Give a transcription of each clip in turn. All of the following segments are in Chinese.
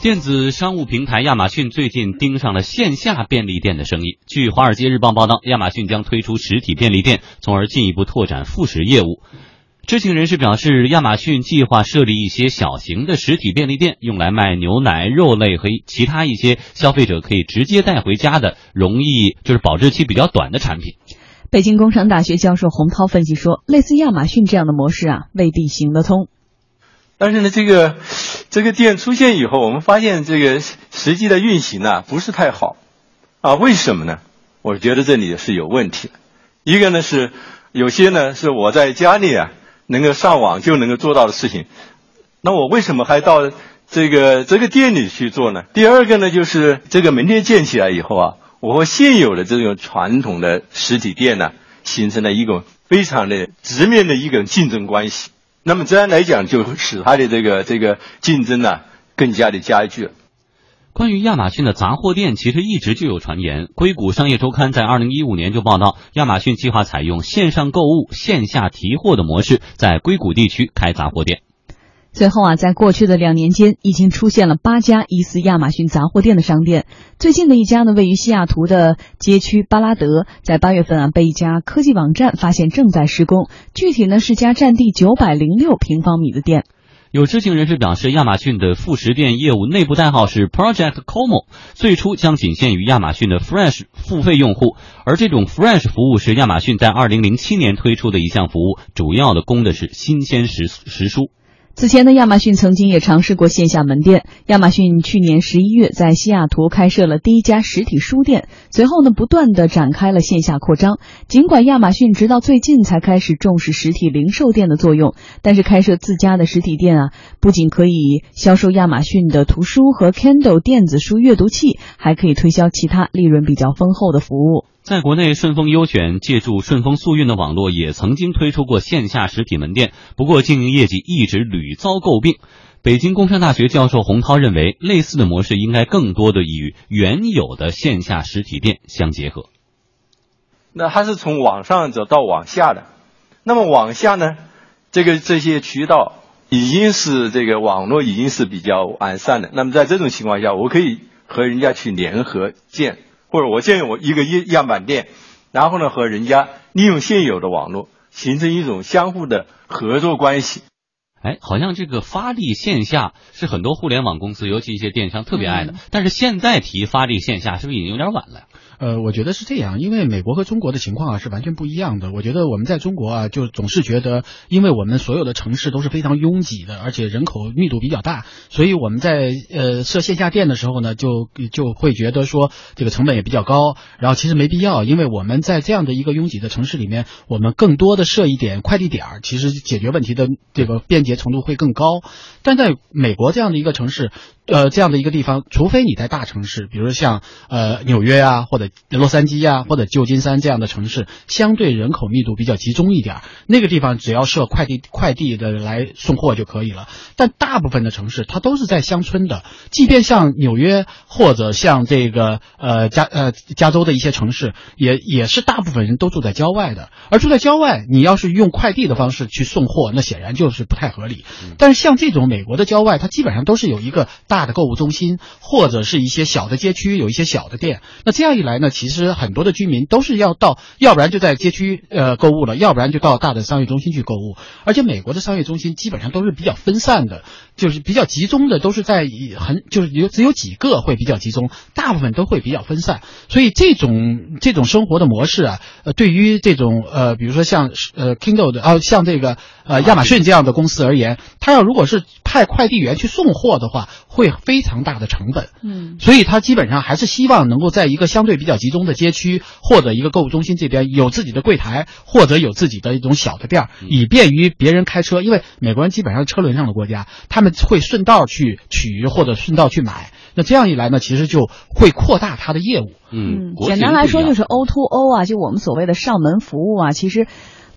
电子商务平台亚马逊最近盯上了线下便利店的生意。据《华尔街日报》报道，亚马逊将推出实体便利店，从而进一步拓展副食业务。知情人士表示，亚马逊计划设立一些小型的实体便利店，用来卖牛奶、肉类和其他一些消费者可以直接带回家的、容易就是保质期比较短的产品。北京工商大学教授洪涛分析说，类似亚马逊这样的模式啊，未必行得通。但是呢，这个这个店出现以后，我们发现这个实际的运行呢不是太好，啊，为什么呢？我觉得这里是有问题。一个呢是有些呢是我在家里啊能够上网就能够做到的事情，那我为什么还到这个这个店里去做呢？第二个呢就是这个门店建起来以后啊，我和现有的这种传统的实体店呢形成了一种非常的直面的一种竞争关系。那么这样来讲，就使它的这个这个竞争呢更加的加剧。关于亚马逊的杂货店，其实一直就有传言。硅谷商业周刊在二零一五年就报道，亚马逊计划采用线上购物、线下提货的模式，在硅谷地区开杂货店。随后啊，在过去的两年间，已经出现了八家疑似亚马逊杂货店的商店。最近的一家呢，位于西雅图的街区巴拉德，在八月份啊，被一家科技网站发现正在施工。具体呢，是家占地九百零六平方米的店。有知情人士表示，亚马逊的副食店业务内部代号是 Project Como，最初将仅限于亚马逊的 Fresh 付费用户，而这种 Fresh 服务是亚马逊在二零零七年推出的一项服务，主要的供的是新鲜食食蔬。此前呢，亚马逊曾经也尝试过线下门店。亚马逊去年十一月在西雅图开设了第一家实体书店，随后呢，不断的展开了线下扩张。尽管亚马逊直到最近才开始重视实体零售店的作用，但是开设自家的实体店啊，不仅可以销售亚马逊的图书和 Kindle 电子书阅读器，还可以推销其他利润比较丰厚的服务。在国内，顺丰优选借助顺丰速运的网络，也曾经推出过线下实体门店，不过经营业绩一直屡与遭诟病。北京工商大学教授洪涛认为，类似的模式应该更多的与原有的线下实体店相结合。那它是从网上走到网下的，那么网下呢，这个这些渠道已经是这个网络已经是比较完善的。那么在这种情况下，我可以和人家去联合建。或者我建我一个样样板店，然后呢和人家利用现有的网络形成一种相互的合作关系。哎，好像这个发力线下是很多互联网公司，尤其一些电商特别爱的。但是现在提发力线下，是不是已经有点晚了？呃，我觉得是这样，因为美国和中国的情况啊是完全不一样的。我觉得我们在中国啊，就总是觉得，因为我们所有的城市都是非常拥挤的，而且人口密度比较大，所以我们在呃设线下店的时候呢，就就会觉得说这个成本也比较高。然后其实没必要，因为我们在这样的一个拥挤的城市里面，我们更多的设一点快递点儿，其实解决问题的这个便捷程度会更高。但在美国这样的一个城市。呃，这样的一个地方，除非你在大城市，比如像呃纽约啊，或者洛杉矶呀，或者旧金山这样的城市，相对人口密度比较集中一点，那个地方只要设快递快递的来送货就可以了。但大部分的城市，它都是在乡村的，即便像纽约或者像这个呃加呃加州的一些城市，也也是大部分人都住在郊外的。而住在郊外，你要是用快递的方式去送货，那显然就是不太合理。但是像这种美国的郊外，它基本上都是有一个大。大的购物中心或者是一些小的街区，有一些小的店。那这样一来呢，其实很多的居民都是要到，要不然就在街区呃购物了，要不然就到大的商业中心去购物。而且美国的商业中心基本上都是比较分散的，就是比较集中的，都是在很就是有只有几个会比较集中，大部分都会比较分散。所以这种这种生活的模式啊，呃，对于这种呃，比如说像呃 Kindle 的啊，像这个呃亚马逊这样的公司而言，他要如果是派快递员去送货的话，会。非常大的成本，嗯，所以他基本上还是希望能够在一个相对比较集中的街区或者一个购物中心这边有自己的柜台，或者有自己的一种小的店儿，以便于别人开车。因为美国人基本上车轮上的国家，他们会顺道去取或者顺道去买。那这样一来呢，其实就会扩大他的业务。嗯，简单来说就是 O to O 啊，就我们所谓的上门服务啊，其实。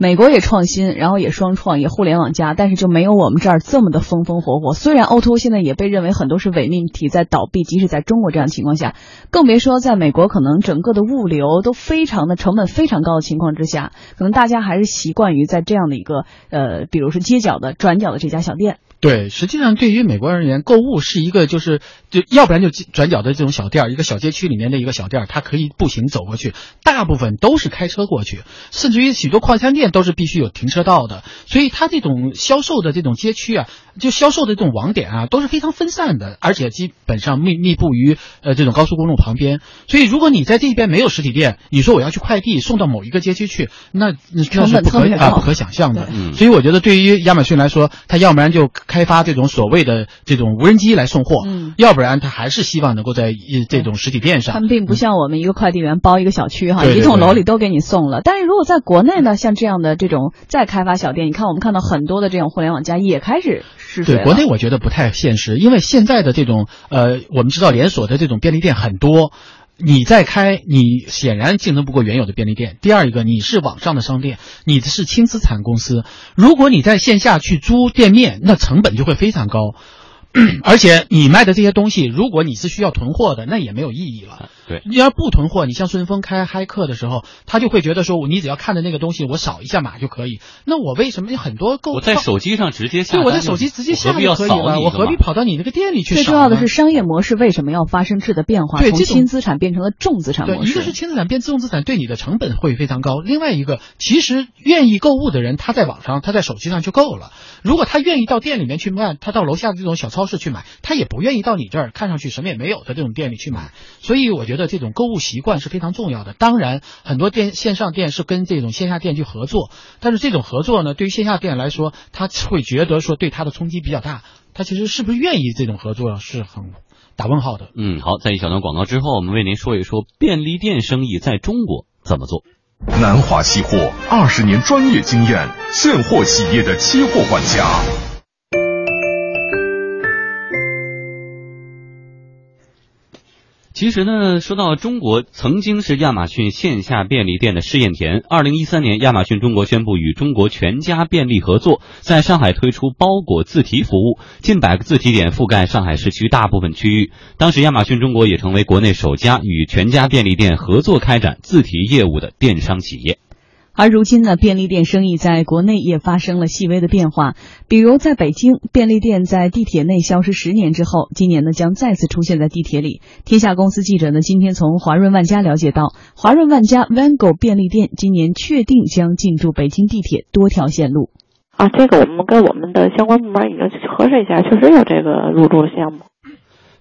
美国也创新，然后也双创，也互联网加，但是就没有我们这儿这么的风风火火。虽然 O2O 现在也被认为很多是伪命题在倒闭，即使在中国这样情况下，更别说在美国，可能整个的物流都非常的成本非常高的情况之下，可能大家还是习惯于在这样的一个呃，比如说街角的转角的这家小店。对，实际上对于美国人而言，购物是一个就是就要不然就转角的这种小店儿，一个小街区里面的一个小店儿，它可以步行走过去，大部分都是开车过去，甚至于许多快餐店都是必须有停车道的，所以它这种销售的这种街区啊，就销售的这种网点啊，都是非常分散的，而且基本上密密布于呃这种高速公路旁边，所以如果你在这边没有实体店，你说我要去快递送到某一个街区去，那那那是不可啊不可想象的。所以我觉得对于亚马逊来说，它要不然就开发这种所谓的这种无人机来送货，嗯，要不然他还是希望能够在这种实体店上。他们并不像我们一个快递员包一个小区哈，一栋楼里都给你送了。但是如果在国内呢，像这样的这种再开发小店，你看我们看到很多的这种互联网加也开始试水对，国内我觉得不太现实，因为现在的这种呃，我们知道连锁的这种便利店很多。你在开，你显然竞争不过原有的便利店。第二一个，你是网上的商店，你的是轻资产公司，如果你在线下去租店面，那成本就会非常高。而且你卖的这些东西，如果你是需要囤货的，那也没有意义了。对，你要不囤货，你像顺丰开嗨客的时候，他就会觉得说，你只要看着那个东西，我扫一下码就可以。那我为什么很多购我在手机上直接下对，我在手机直接下我何必要就可以了，我何必跑到你那个店里去呢？最重要的是商业模式为什么要发生质的变化，从对这种轻资产变成了重资产对，模式。一个是轻资产变自动资产，对你的成本会非常高；另外一个，其实愿意购物的人，他在网上、他在手机上就够了。如果他愿意到店里面去卖，他到楼下的这种小超市去买，他也不愿意到你这儿看上去什么也没有的这种店里去买。所以我觉得这种购物习惯是非常重要的。当然，很多店线上店是跟这种线下店去合作，但是这种合作呢，对于线下店来说，他会觉得说对他的冲击比较大。他其实是不是愿意这种合作是很打问号的。嗯，好，在一小段广告之后，我们为您说一说便利店生意在中国怎么做。南华期货二十年专业经验，现货企业的期货管家。其实呢，说到中国，曾经是亚马逊线下便利店的试验田。二零一三年，亚马逊中国宣布与中国全家便利合作，在上海推出包裹自提服务，近百个自提点覆盖上海市区大部分区域。当时，亚马逊中国也成为国内首家与全家便利店合作开展自提业务的电商企业。而如今呢，便利店生意在国内也发生了细微的变化。比如在北京，便利店在地铁内消失十年之后，今年呢将再次出现在地铁里。天下公司记者呢今天从华润万家了解到，华润万家 Vango 便利店今年确定将进驻北京地铁多条线路。啊，这个我们跟我们的相关部门已经核实一下，确实有这个入驻的项目。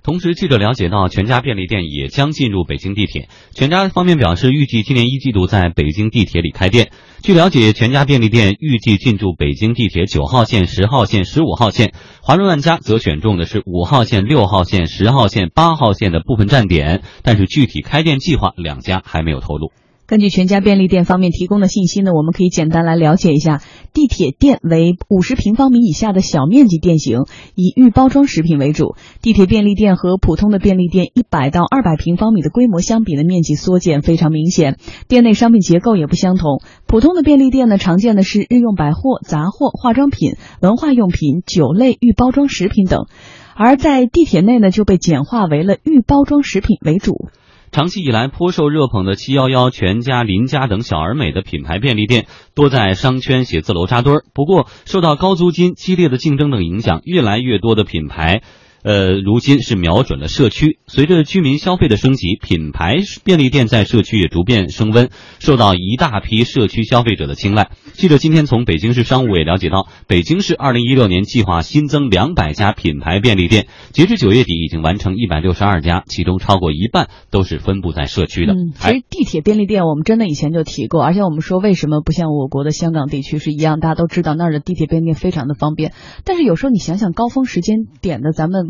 同时，记者了解到，全家便利店也将进入北京地铁。全家方面表示，预计今年一季度在北京地铁里开店。据了解，全家便利店预计进驻北京地铁九号线、十号线、十五号线，华润万家则选中的是五号线、六号线、十号线、八号线的部分站点，但是具体开店计划，两家还没有透露。根据全家便利店方面提供的信息呢，我们可以简单来了解一下。地铁店为五十平方米以下的小面积店型，以预包装食品为主。地铁便利店和普通的便利店一百到二百平方米的规模相比呢，面积缩减非常明显。店内商品结构也不相同。普通的便利店呢，常见的是日用百货、杂货、化妆品、文化用品、酒类、预包装食品等，而在地铁内呢，就被简化为了预包装食品为主。长期以来颇受热捧的七幺幺、全家、邻家等小而美的品牌便利店，多在商圈写字楼扎堆儿。不过，受到高租金、激烈的竞争等影响，越来越多的品牌。呃，如今是瞄准了社区。随着居民消费的升级，品牌便利店在社区也逐渐升温，受到一大批社区消费者的青睐。记者今天从北京市商务委了解到，北京市二零一六年计划新增两百家品牌便利店，截至九月底已经完成一百六十二家，其中超过一半都是分布在社区的。嗯，其实地铁便利店我们真的以前就提过，而且我们说为什么不像我国的香港地区是一样，大家都知道那儿的地铁便利店非常的方便。但是有时候你想想高峰时间点的咱们。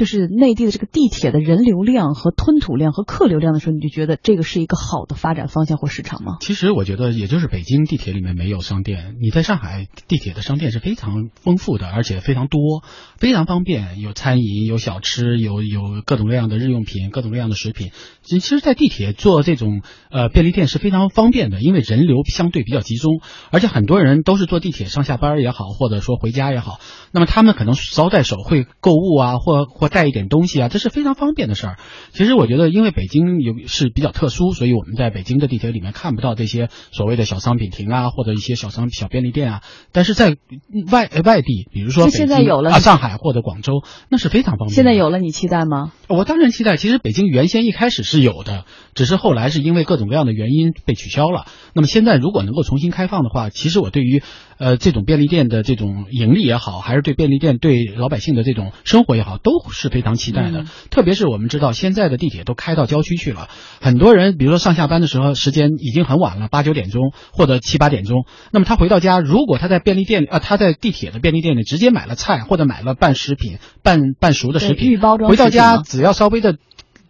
就是内地的这个地铁的人流量和吞吐量和客流量的时候，你就觉得这个是一个好的发展方向或市场吗？其实我觉得，也就是北京地铁里面没有商店，你在上海地铁的商店是非常丰富的，而且非常多，非常方便，有餐饮，有小吃，有有各种各样的日用品，各种各样的食品。其实，在地铁做这种呃便利店是非常方便的，因为人流相对比较集中，而且很多人都是坐地铁上下班也好，或者说回家也好，那么他们可能捎带手会购物啊，或或带一点东西啊，这是非常方便的事儿。其实我觉得，因为北京有是比较特殊，所以我们在北京的地铁里面看不到这些所谓的小商品亭啊，或者一些小商小便利店啊。但是在外外地，比如说现在有了啊，上海或者广州，那是非常方便。现在有了，你期待吗？我当然期待。其实北京原先一开始是有的，只是后来是因为各种各样的原因被取消了。那么现在如果能够重新开放的话，其实我对于呃这种便利店的这种盈利也好，还是对便利店对老百姓的这种生活也好，都是非常期待的。特别是我们知道现在的地铁都开到郊区去了，很多人比如说上下班的时候时间已经很晚了，八九点钟或者七八点钟，那么他回到家，如果他在便利店啊他在地铁的便利店里直接买了菜或者买了半食品半半熟的食品，回到家只要稍微的。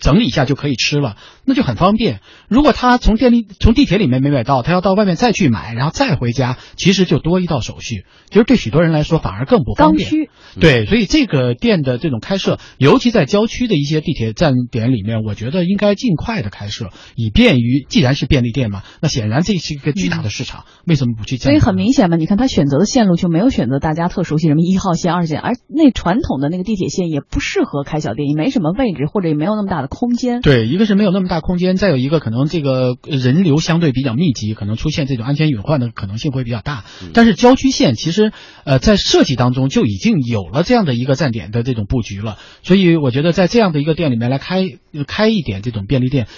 整理一下就可以吃了，那就很方便。如果他从电力从地铁里面没买到，他要到外面再去买，然后再回家，其实就多一道手续。其实对许多人来说反而更不方便。刚需对，所以这个店的这种开设，尤其在郊区的一些地铁站点里面，我觉得应该尽快的开设，以便于既然是便利店嘛，那显然这是一个巨大的市场，为什么不去？所以很明显嘛，你看他选择的线路就没有选择大家特熟悉什么一号线、二线，而那传统的那个地铁线也不适合开小店，也没什么位置，或者也没有那么大的。空间对，一个是没有那么大空间，再有一个可能这个人流相对比较密集，可能出现这种安全隐患的可能性会比较大。但是郊区线其实呃在设计当中就已经有了这样的一个站点的这种布局了，所以我觉得在这样的一个店里面来开开一点这种便利店。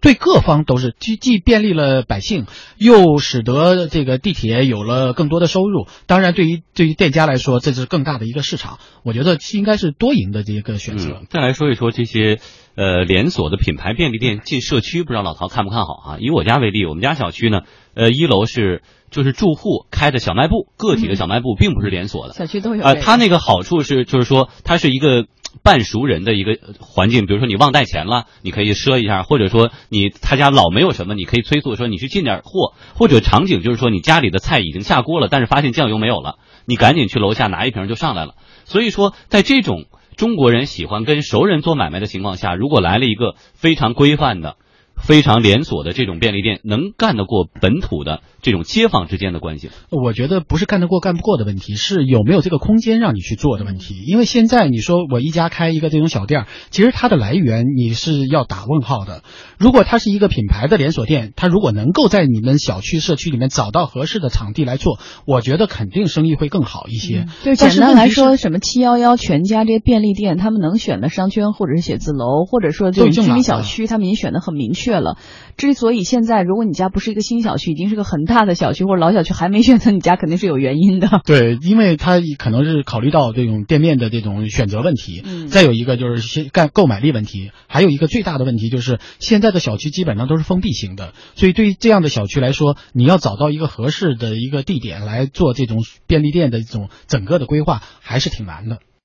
对各方都是既既便利了百姓，又使得这个地铁有了更多的收入。当然，对于对于店家来说，这是更大的一个市场。我觉得应该是多赢的这个选择。再来说一说这些呃连锁的品牌便利店进社区，不知道老陶看不看好啊？以我家为例，我们家小区呢，呃，一楼是就是住户开的小卖部，个体的小卖部，并不是连锁的。小区都有。呃，它那个好处是，就是说它是一个。半熟人的一个环境，比如说你忘带钱了，你可以赊一下；或者说你他家老没有什么，你可以催促说你去进点货；或者场景就是说你家里的菜已经下锅了，但是发现酱油没有了，你赶紧去楼下拿一瓶就上来了。所以说，在这种中国人喜欢跟熟人做买卖的情况下，如果来了一个非常规范的。非常连锁的这种便利店能干得过本土的这种街坊之间的关系？我觉得不是干得过干不过的问题，是有没有这个空间让你去做的问题。因为现在你说我一家开一个这种小店，其实它的来源你是要打问号的。如果它是一个品牌的连锁店，它如果能够在你们小区社区里面找到合适的场地来做，我觉得肯定生意会更好一些。就简单来说，什么七幺幺、全家这些便利店，他们能选的商圈或者是写字楼，或者说这种居民小区，他们已经选的很明确。确了，之所以现在如果你家不是一个新小区，已经是个很大的小区或者老小区还没选择你家，肯定是有原因的。对，因为他可能是考虑到这种店面的这种选择问题，嗯，再有一个就是先干购买力问题，还有一个最大的问题就是现在的小区基本上都是封闭型的，所以对于这样的小区来说，你要找到一个合适的一个地点来做这种便利店的这种整个的规划，还是挺难的。